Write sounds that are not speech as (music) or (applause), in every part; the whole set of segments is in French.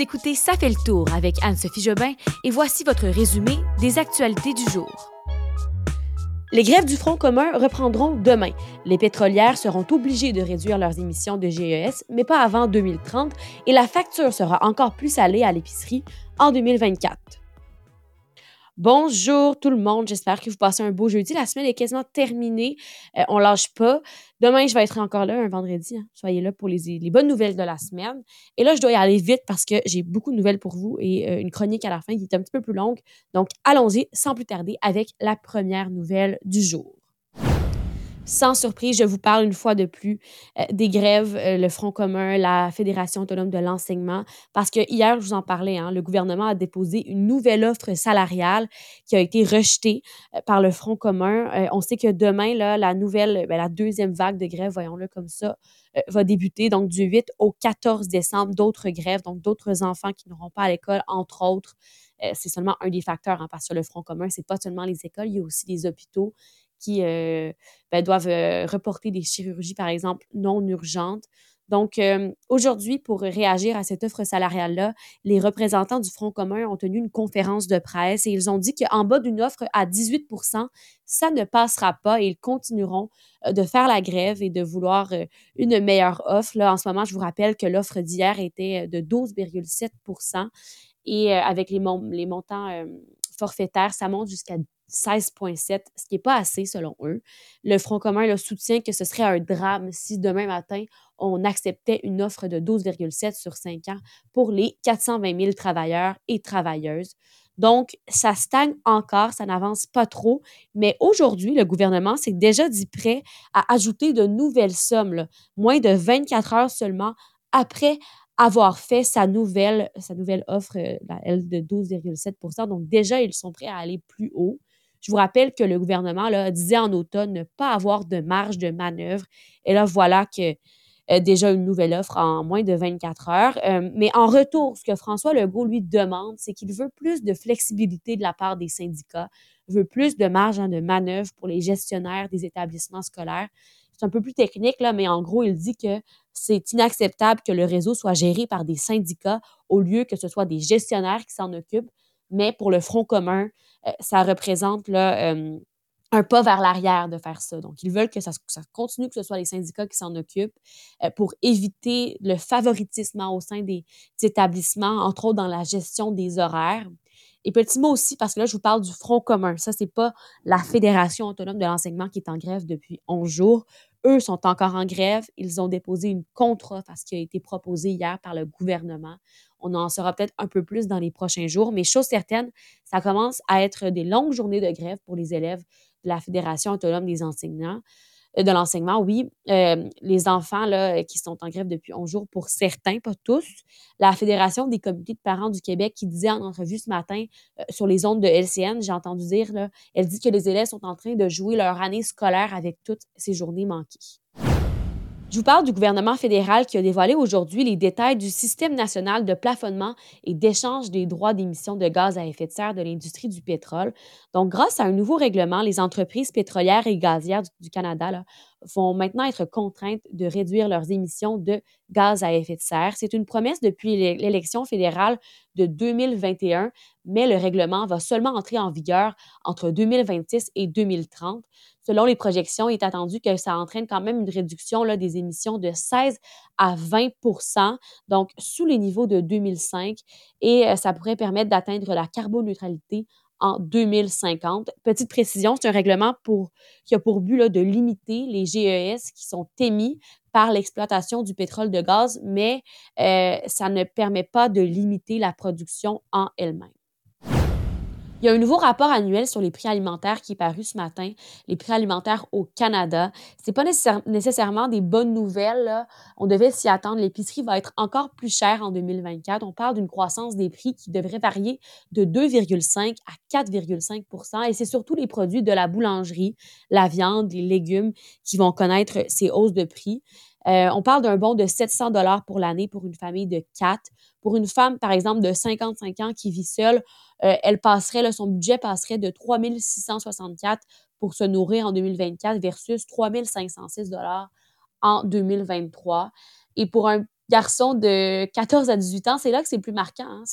Écoutez Ça fait le tour avec Anne-Sophie Jobin et voici votre résumé des actualités du jour. Les grèves du Front commun reprendront demain. Les pétrolières seront obligées de réduire leurs émissions de GES, mais pas avant 2030, et la facture sera encore plus salée à l'épicerie en 2024. Bonjour tout le monde, j'espère que vous passez un beau jeudi. La semaine est quasiment terminée, euh, on lâche pas. Demain, je vais être encore là, un vendredi. Hein. Soyez là pour les, bonnes nouvelles de la semaine. Et là, je dois y aller vite parce que j'ai beaucoup de nouvelles pour vous et euh, une chronique à la fin qui est un petit peu plus longue. Donc, allons-y sans plus tarder avec la première nouvelle du jour. Sans surprise, je vous parle une fois de plus euh, des grèves, euh, le Front commun, la Fédération autonome de l'enseignement, parce que hier, je vous en parlais, hein, le gouvernement a déposé une nouvelle offre salariale qui a été rejetée euh, par le Front commun. on sait que demain, la nouvelle, ben, la deuxième vague de grève, voyons-le comme ça, va débuter, donc du 8 au 14 décembre, d'autres grèves, donc d'autres enfants qui n'auront pas à l'école, entre autres. c'est seulement un des facteurs, hein, parce que le Front commun, c'est pas seulement les écoles, il y a aussi les hôpitaux qui euh, ben, doivent euh, reporter des chirurgies, par exemple, non urgentes. Donc, euh, aujourd'hui, pour réagir à cette offre salariale-là, les représentants du Front commun ont tenu une conférence de presse et ils ont dit qu'en bas d'une offre à 18 ça ne passera pas et ils continueront de faire la grève et de vouloir une meilleure offre. Là, en ce moment, je vous rappelle que l'offre d'hier était de 12,7 et avec les, montants forfaitaires, ça monte jusqu'à 16,7, ce qui n'est pas assez selon eux. Le Front commun le soutient que ce serait un drame si demain matin, on acceptait une offre de 12,7 sur 5 ans pour les 420 000 travailleurs et travailleuses. Donc, ça stagne encore, ça n'avance pas trop. Mais aujourd'hui, le gouvernement s'est déjà dit prêt à ajouter de nouvelles sommes, moins de 24 heures seulement après avoir fait sa nouvelle, offre, elle, de 12,7% Donc, déjà, ils sont prêts à aller plus haut. Je vous rappelle que le gouvernement disait en automne ne pas avoir de marge de manœuvre. Et là, voilà que euh, déjà une nouvelle offre en moins de 24 heures. Euh, mais en retour, ce que François Legault lui demande, c'est qu'il veut plus de flexibilité de la part des syndicats, veut plus de marge hein, de manœuvre pour les gestionnaires des établissements scolaires. C'est un peu plus technique, là, mais en gros, il dit que c'est inacceptable que le réseau soit géré par des syndicats au lieu que ce soit des gestionnaires qui s'en occupent. Mais pour le Front commun, euh, ça représente euh, un pas vers l'arrière de faire ça. Donc, ils veulent que ça, continue, que ce soit les syndicats qui s'en occupent euh, pour éviter le favoritisme au sein des, établissements, entre autres dans la gestion des horaires. Et petit mot aussi, parce que là, je vous parle du Front commun. Ça, c'est pas la Fédération autonome de l'enseignement qui est en grève depuis 11 jours. Eux sont encore en grève. Ils ont déposé une contre-offre à ce qui a été proposé hier par le gouvernement. On en saura peut-être un peu plus dans les prochains jours, mais chose certaine, ça commence à être des longues journées de grève pour les élèves de la Fédération autonome des enseignants de l'enseignement, oui. Euh, les enfants là, qui sont en grève depuis 11 jours, pour certains, pas tous. La Fédération des comités de parents du Québec qui disait en entrevue ce matin euh, sur les ondes de LCN, j'ai entendu dire, là, elle dit que les élèves sont en train de jouer leur année scolaire avec toutes ces journées manquées. Je vous parle du gouvernement fédéral qui a dévoilé aujourd'hui les détails du système national de plafonnement et d'échange des droits d'émission de gaz à effet de serre de l'industrie du pétrole. Donc, grâce à un nouveau règlement, les entreprises pétrolières et gazières du, Canada là, vont maintenant être contraintes de réduire leurs émissions de gaz à effet de serre. C'est une promesse depuis l'élection fédérale de 2021, mais le règlement va seulement entrer en vigueur entre 2026 et 2030. Selon les projections, il est attendu que ça entraîne quand même une réduction là, des émissions de 16 à 20% donc sous les niveaux de 2005, et euh, ça pourrait permettre d'atteindre la carboneutralité en 2050. Petite précision, c'est un règlement pour, qui a pour but là, de limiter les GES qui sont émis par l'exploitation du pétrole de gaz, mais euh, ça ne permet pas de limiter la production en elle-même. Il y a un nouveau rapport annuel sur les prix alimentaires qui est paru ce matin, les prix alimentaires au Canada. C'est pas nécessairement des bonnes nouvelles. On devait s'y attendre. L'épicerie va être encore plus chère en 2024. On parle d'une croissance des prix qui devrait varier de 2,5 à 4,5% et c'est surtout les produits de la boulangerie, la viande, les légumes qui vont connaître ces hausses de prix. Euh, on parle d'un bon de 700 dollars pour l'année pour une famille de quatre. Pour une femme, par exemple, de 55 ans qui vit seule, euh, elle passerait, son budget passerait de 3 664 pour se nourrir en 2024 versus 3 506 dollars en 2023. Et pour un garçons de 14 à 18 ans, c'est là que c'est plus marquant. Hein,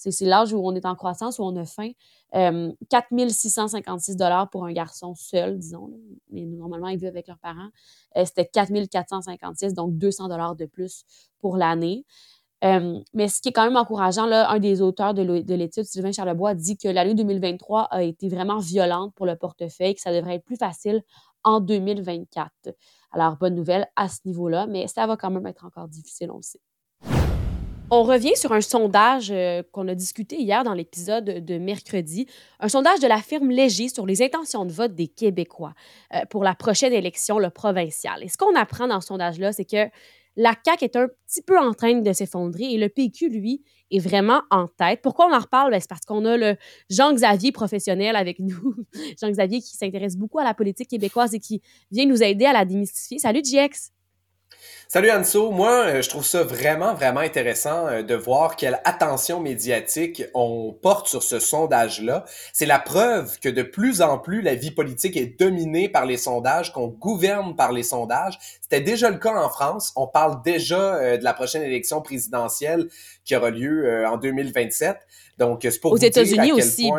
c'est l'âge où on est en croissance, où on a faim. Euh, 4656 dollars pour un garçon seul, disons. Mais normalement, ils vivent avec leurs parents. Euh, C'était 4456, donc 200 dollars de plus pour l'année. Euh, mais ce qui est quand même encourageant, là, un des auteurs de l'étude, Sylvain Charlebois, dit que l'année 2023 a été vraiment violente pour le portefeuille, que ça devrait être plus facile en 2024. Alors, bonne nouvelle à ce niveau-là, mais ça va quand même être encore difficile, on le sait. On revient sur un sondage euh, qu'on a discuté hier dans l'épisode de mercredi, un sondage de la firme Léger sur les intentions de vote des Québécois euh, pour la prochaine élection le provinciale. Et ce qu'on apprend dans ce sondage-là, c'est que la CAQ est un petit peu en train de s'effondrer et le PQ, lui, est vraiment en tête. Pourquoi on en reparle? Ben, c'est parce qu'on a le Jean-Xavier professionnel avec (laughs) nous. Jean-Xavier qui s'intéresse beaucoup à la politique québécoise et qui vient nous aider à la démystifier. Salut, JX! Salut Anso, moi euh, je trouve ça vraiment vraiment intéressant euh, de voir quelle attention médiatique on porte sur ce sondage-là. C'est la preuve que de plus en plus la vie politique est dominée par les sondages, qu'on gouverne par les sondages. C'était déjà le cas en France. On parle déjà euh, de la prochaine élection présidentielle qui aura lieu en 2027. Donc c'est pour aux États-Unis aussi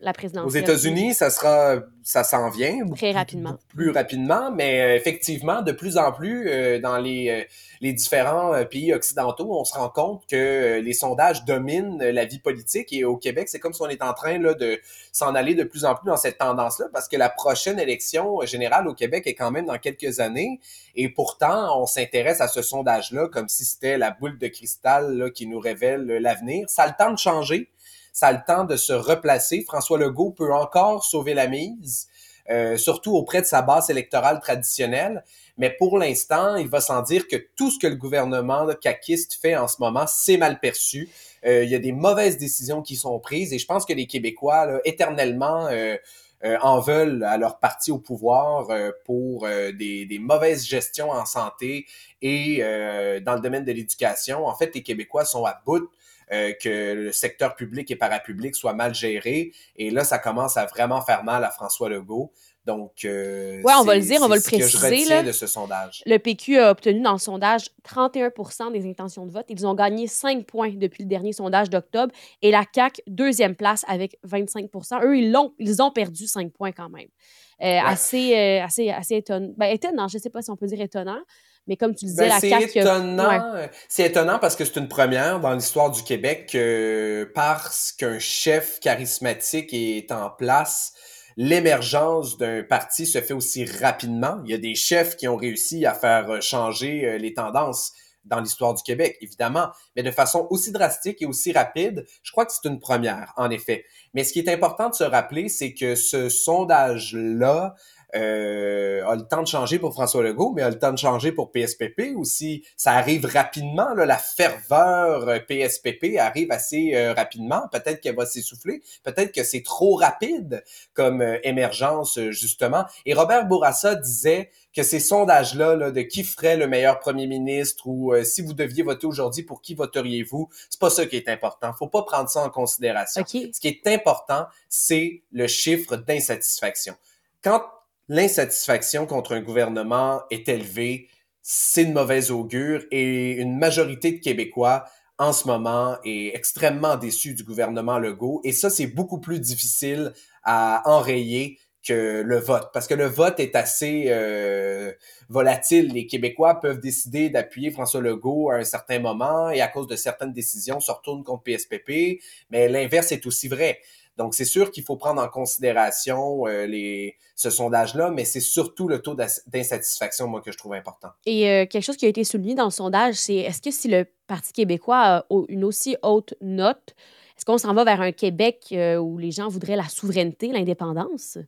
la présidentielle. Aux États-Unis, ça sera, ça s'en vient. Très rapidement. Plus rapidement, mais euh, effectivement, de plus en plus, euh, dans les, euh, les différents pays occidentaux, on se rend compte que les sondages dominent la vie politique et au Québec, c'est comme si on est en train là, de s'en aller de plus en plus dans cette tendance-là parce que la prochaine élection générale au Québec est quand même dans quelques années et pourtant, on s'intéresse à ce sondage-là comme si c'était la boule de cristal là, qui nous révèle l'avenir. Ça a le temps de changer ça a le temps de se replacer. François Legault peut encore sauver la mise, euh, surtout auprès de sa base électorale traditionnelle. Mais pour l'instant, il va sans dire que tout ce que le gouvernement caquiste fait en ce moment, c'est mal perçu. Euh, il y a des mauvaises décisions qui sont prises et je pense que les Québécois, là, éternellement, euh, en veulent à leur parti au pouvoir pour des, des, mauvaises gestions en santé et dans le domaine de l'éducation. En fait, les Québécois sont à bout euh, que le secteur public et parapublic soit mal géré. Et là, ça commence à vraiment faire mal à François Legault. Donc, euh, ouais, on va le dire, on va le préciser. là, de ce sondage. Le PQ a obtenu dans le sondage 31% des intentions de vote. Ils ont gagné 5 points depuis le dernier sondage d'octobre. Et la CAQ, deuxième place avec 25% Eux, ils, ont, ils ont perdu 5 points quand même. Euh, assez, euh, assez, assez étonnant. Ben, étonnant, je ne sais pas si on peut dire étonnant. Mais comme tu disais, ben, la. C'est étonnant, c'est étonnant parce que c'est une première dans l'histoire du Québec parce qu'un chef charismatique est en place, l'émergence d'un parti se fait aussi rapidement. Il y a des chefs qui ont réussi à faire changer euh, les tendances dans l'histoire du Québec, évidemment, mais de façon aussi drastique et aussi rapide, je crois que c'est une première, en effet. Mais ce qui est important de se rappeler, c'est que ce sondage-là euh, a le temps de changer pour François Legault, mais a le temps de changer pour PSPP aussi. Ça arrive rapidement, là, la ferveur PSPP euh, arrive assez euh, rapidement. Peut-être qu'elle va s'essouffler, peut-être que c'est trop rapide comme émergence, justement. Et Robert Bourassa disait que ces sondages-là là, de qui ferait le meilleur premier ministre ou si vous deviez voter aujourd'hui, pour qui voteriez-vous, c'est pas ça qui est important. Faut pas prendre ça en considération. Ce qui est important, c'est le chiffre d'insatisfaction. Quand l'insatisfaction contre un gouvernement est élevée, c'est de mauvaise augure et une majorité de Québécois en ce moment est extrêmement déçu du gouvernement Legault et ça c'est beaucoup plus difficile à enrayer que le vote parce que le vote est assez euh, volatile. Les Québécois peuvent décider d'appuyer François Legault à un certain moment et à cause de certaines décisions se retournent contre PSPP, mais l'inverse est aussi vrai. Donc, c'est sûr qu'il faut prendre en considération euh, les, ce sondage-là, mais c'est surtout le taux d'insatisfaction, moi, que je trouve important. Et euh, quelque chose qui a été souligné dans le sondage, c'est est-ce que si le Parti québécois a une aussi haute note, est-ce qu'on s'en va vers un Québec euh, où les gens voudraient la souveraineté, l'indépendance?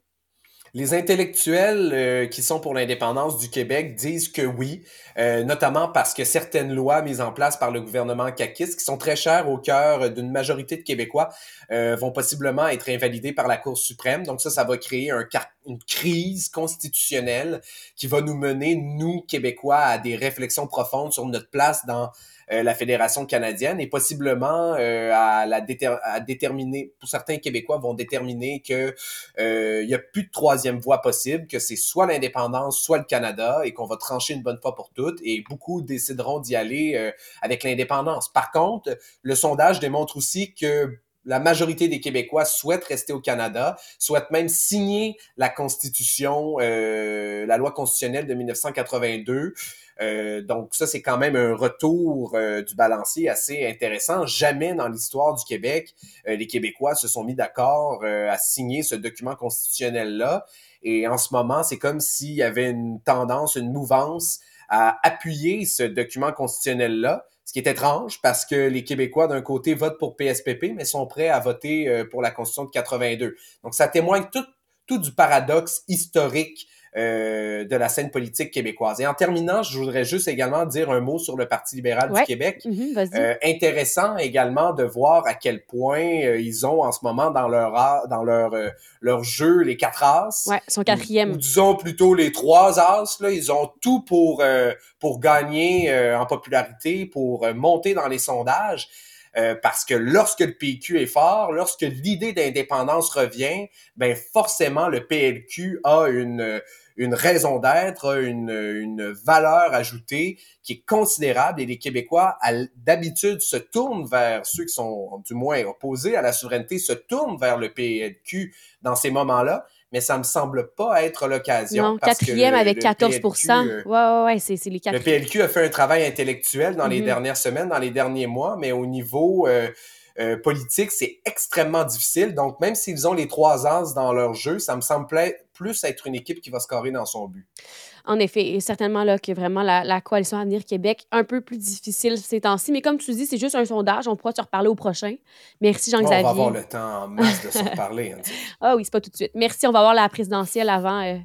Les intellectuels euh, qui sont pour l'indépendance du Québec disent que oui, euh, notamment parce que certaines lois mises en place par le gouvernement caquiste, qui sont très chères au cœur d'une majorité de Québécois, euh, vont possiblement être invalidées par la Cour suprême. Donc ça, ça va créer un, une crise constitutionnelle qui va nous mener, nous, Québécois, à des réflexions profondes sur notre place dans euh, la Fédération canadienne et possiblement euh, à, la à déterminer, pour certains Québécois vont déterminer que euh, il y a plus de troisième voie possible, que c'est soit l'indépendance, soit le Canada et qu'on va trancher une bonne fois pour toutes et beaucoup décideront d'y aller avec l'indépendance. Par contre, le sondage démontre aussi que la majorité des Québécois souhaitent rester au Canada, souhaitent même signer la Constitution, euh, la loi constitutionnelle de 1982. Euh, donc ça, c'est quand même un retour euh, du balancier assez intéressant. Jamais dans l'histoire du Québec, les Québécois se sont mis d'accord à signer ce document constitutionnel-là. Et en ce moment, c'est comme s'il y avait une tendance, une mouvance à appuyer ce document constitutionnel-là ce qui est étrange parce que les Québécois, d'un côté, votent pour PSPP, mais sont prêts à voter euh, pour la Constitution de 82. Donc, ça témoigne tout, tout du paradoxe historique euh, de la scène politique québécoise. Et en terminant, je voudrais juste également dire un mot sur le Parti libéral du Québec. Mm-hmm, euh, intéressant également de voir à quel point euh, ils ont en ce moment dans leur dans leur euh, leur jeu les quatre as. Ouais, son quatrième. Ou, disons plutôt les trois as. Là, ils ont tout pour pour gagner en popularité, pour monter dans les sondages. Euh, parce que lorsque le PQ est fort, lorsque l'idée d'indépendance revient, ben forcément le PLQ a une une raison d'être, une, une valeur ajoutée qui est considérable et les Québécois, d'habitude, se tournent vers ceux qui sont du moins opposés à la souveraineté, se tournent vers le PLQ dans ces moments-là mais ça me semble pas être l'occasion. Non, quatrième avec 14 euh, Ouais, ouais, ouais, c'est les Le PLQ a fait un travail intellectuel dans les mm-hmm. dernières semaines, dans les derniers mois, mais au niveau euh, euh, politique, c'est extrêmement difficile. Donc, même s'ils ont les trois as dans leur jeu, ça me semble plus être une équipe qui va scorer dans son but. En effet, et certainement là, que vraiment la, la coalition Avenir Québec, un peu plus difficile ces temps-ci. Mais comme tu dis, c'est juste un sondage. On pourra te reparler au prochain. Merci, Jean-Xavier. on va avoir le temps en masse de se reparler. Hein, (laughs) ah oui, c'est pas tout de suite. Merci. On va voir la présidentielle avant euh,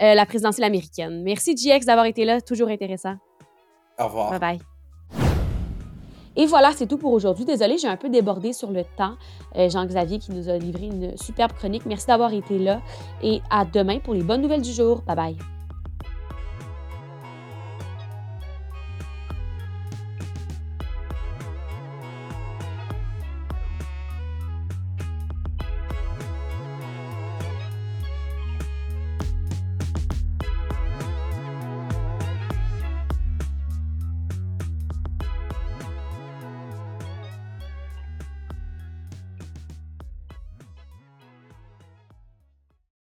euh, la présidentielle américaine. Merci, GX, d'avoir été là. Toujours intéressant. Au revoir. Bye bye. Et voilà, c'est tout pour aujourd'hui. Désolée, j'ai un peu débordé sur le temps. Euh, Jean-Xavier qui nous a livré une superbe chronique. Merci d'avoir été là et à demain pour les bonnes nouvelles du jour. Bye bye.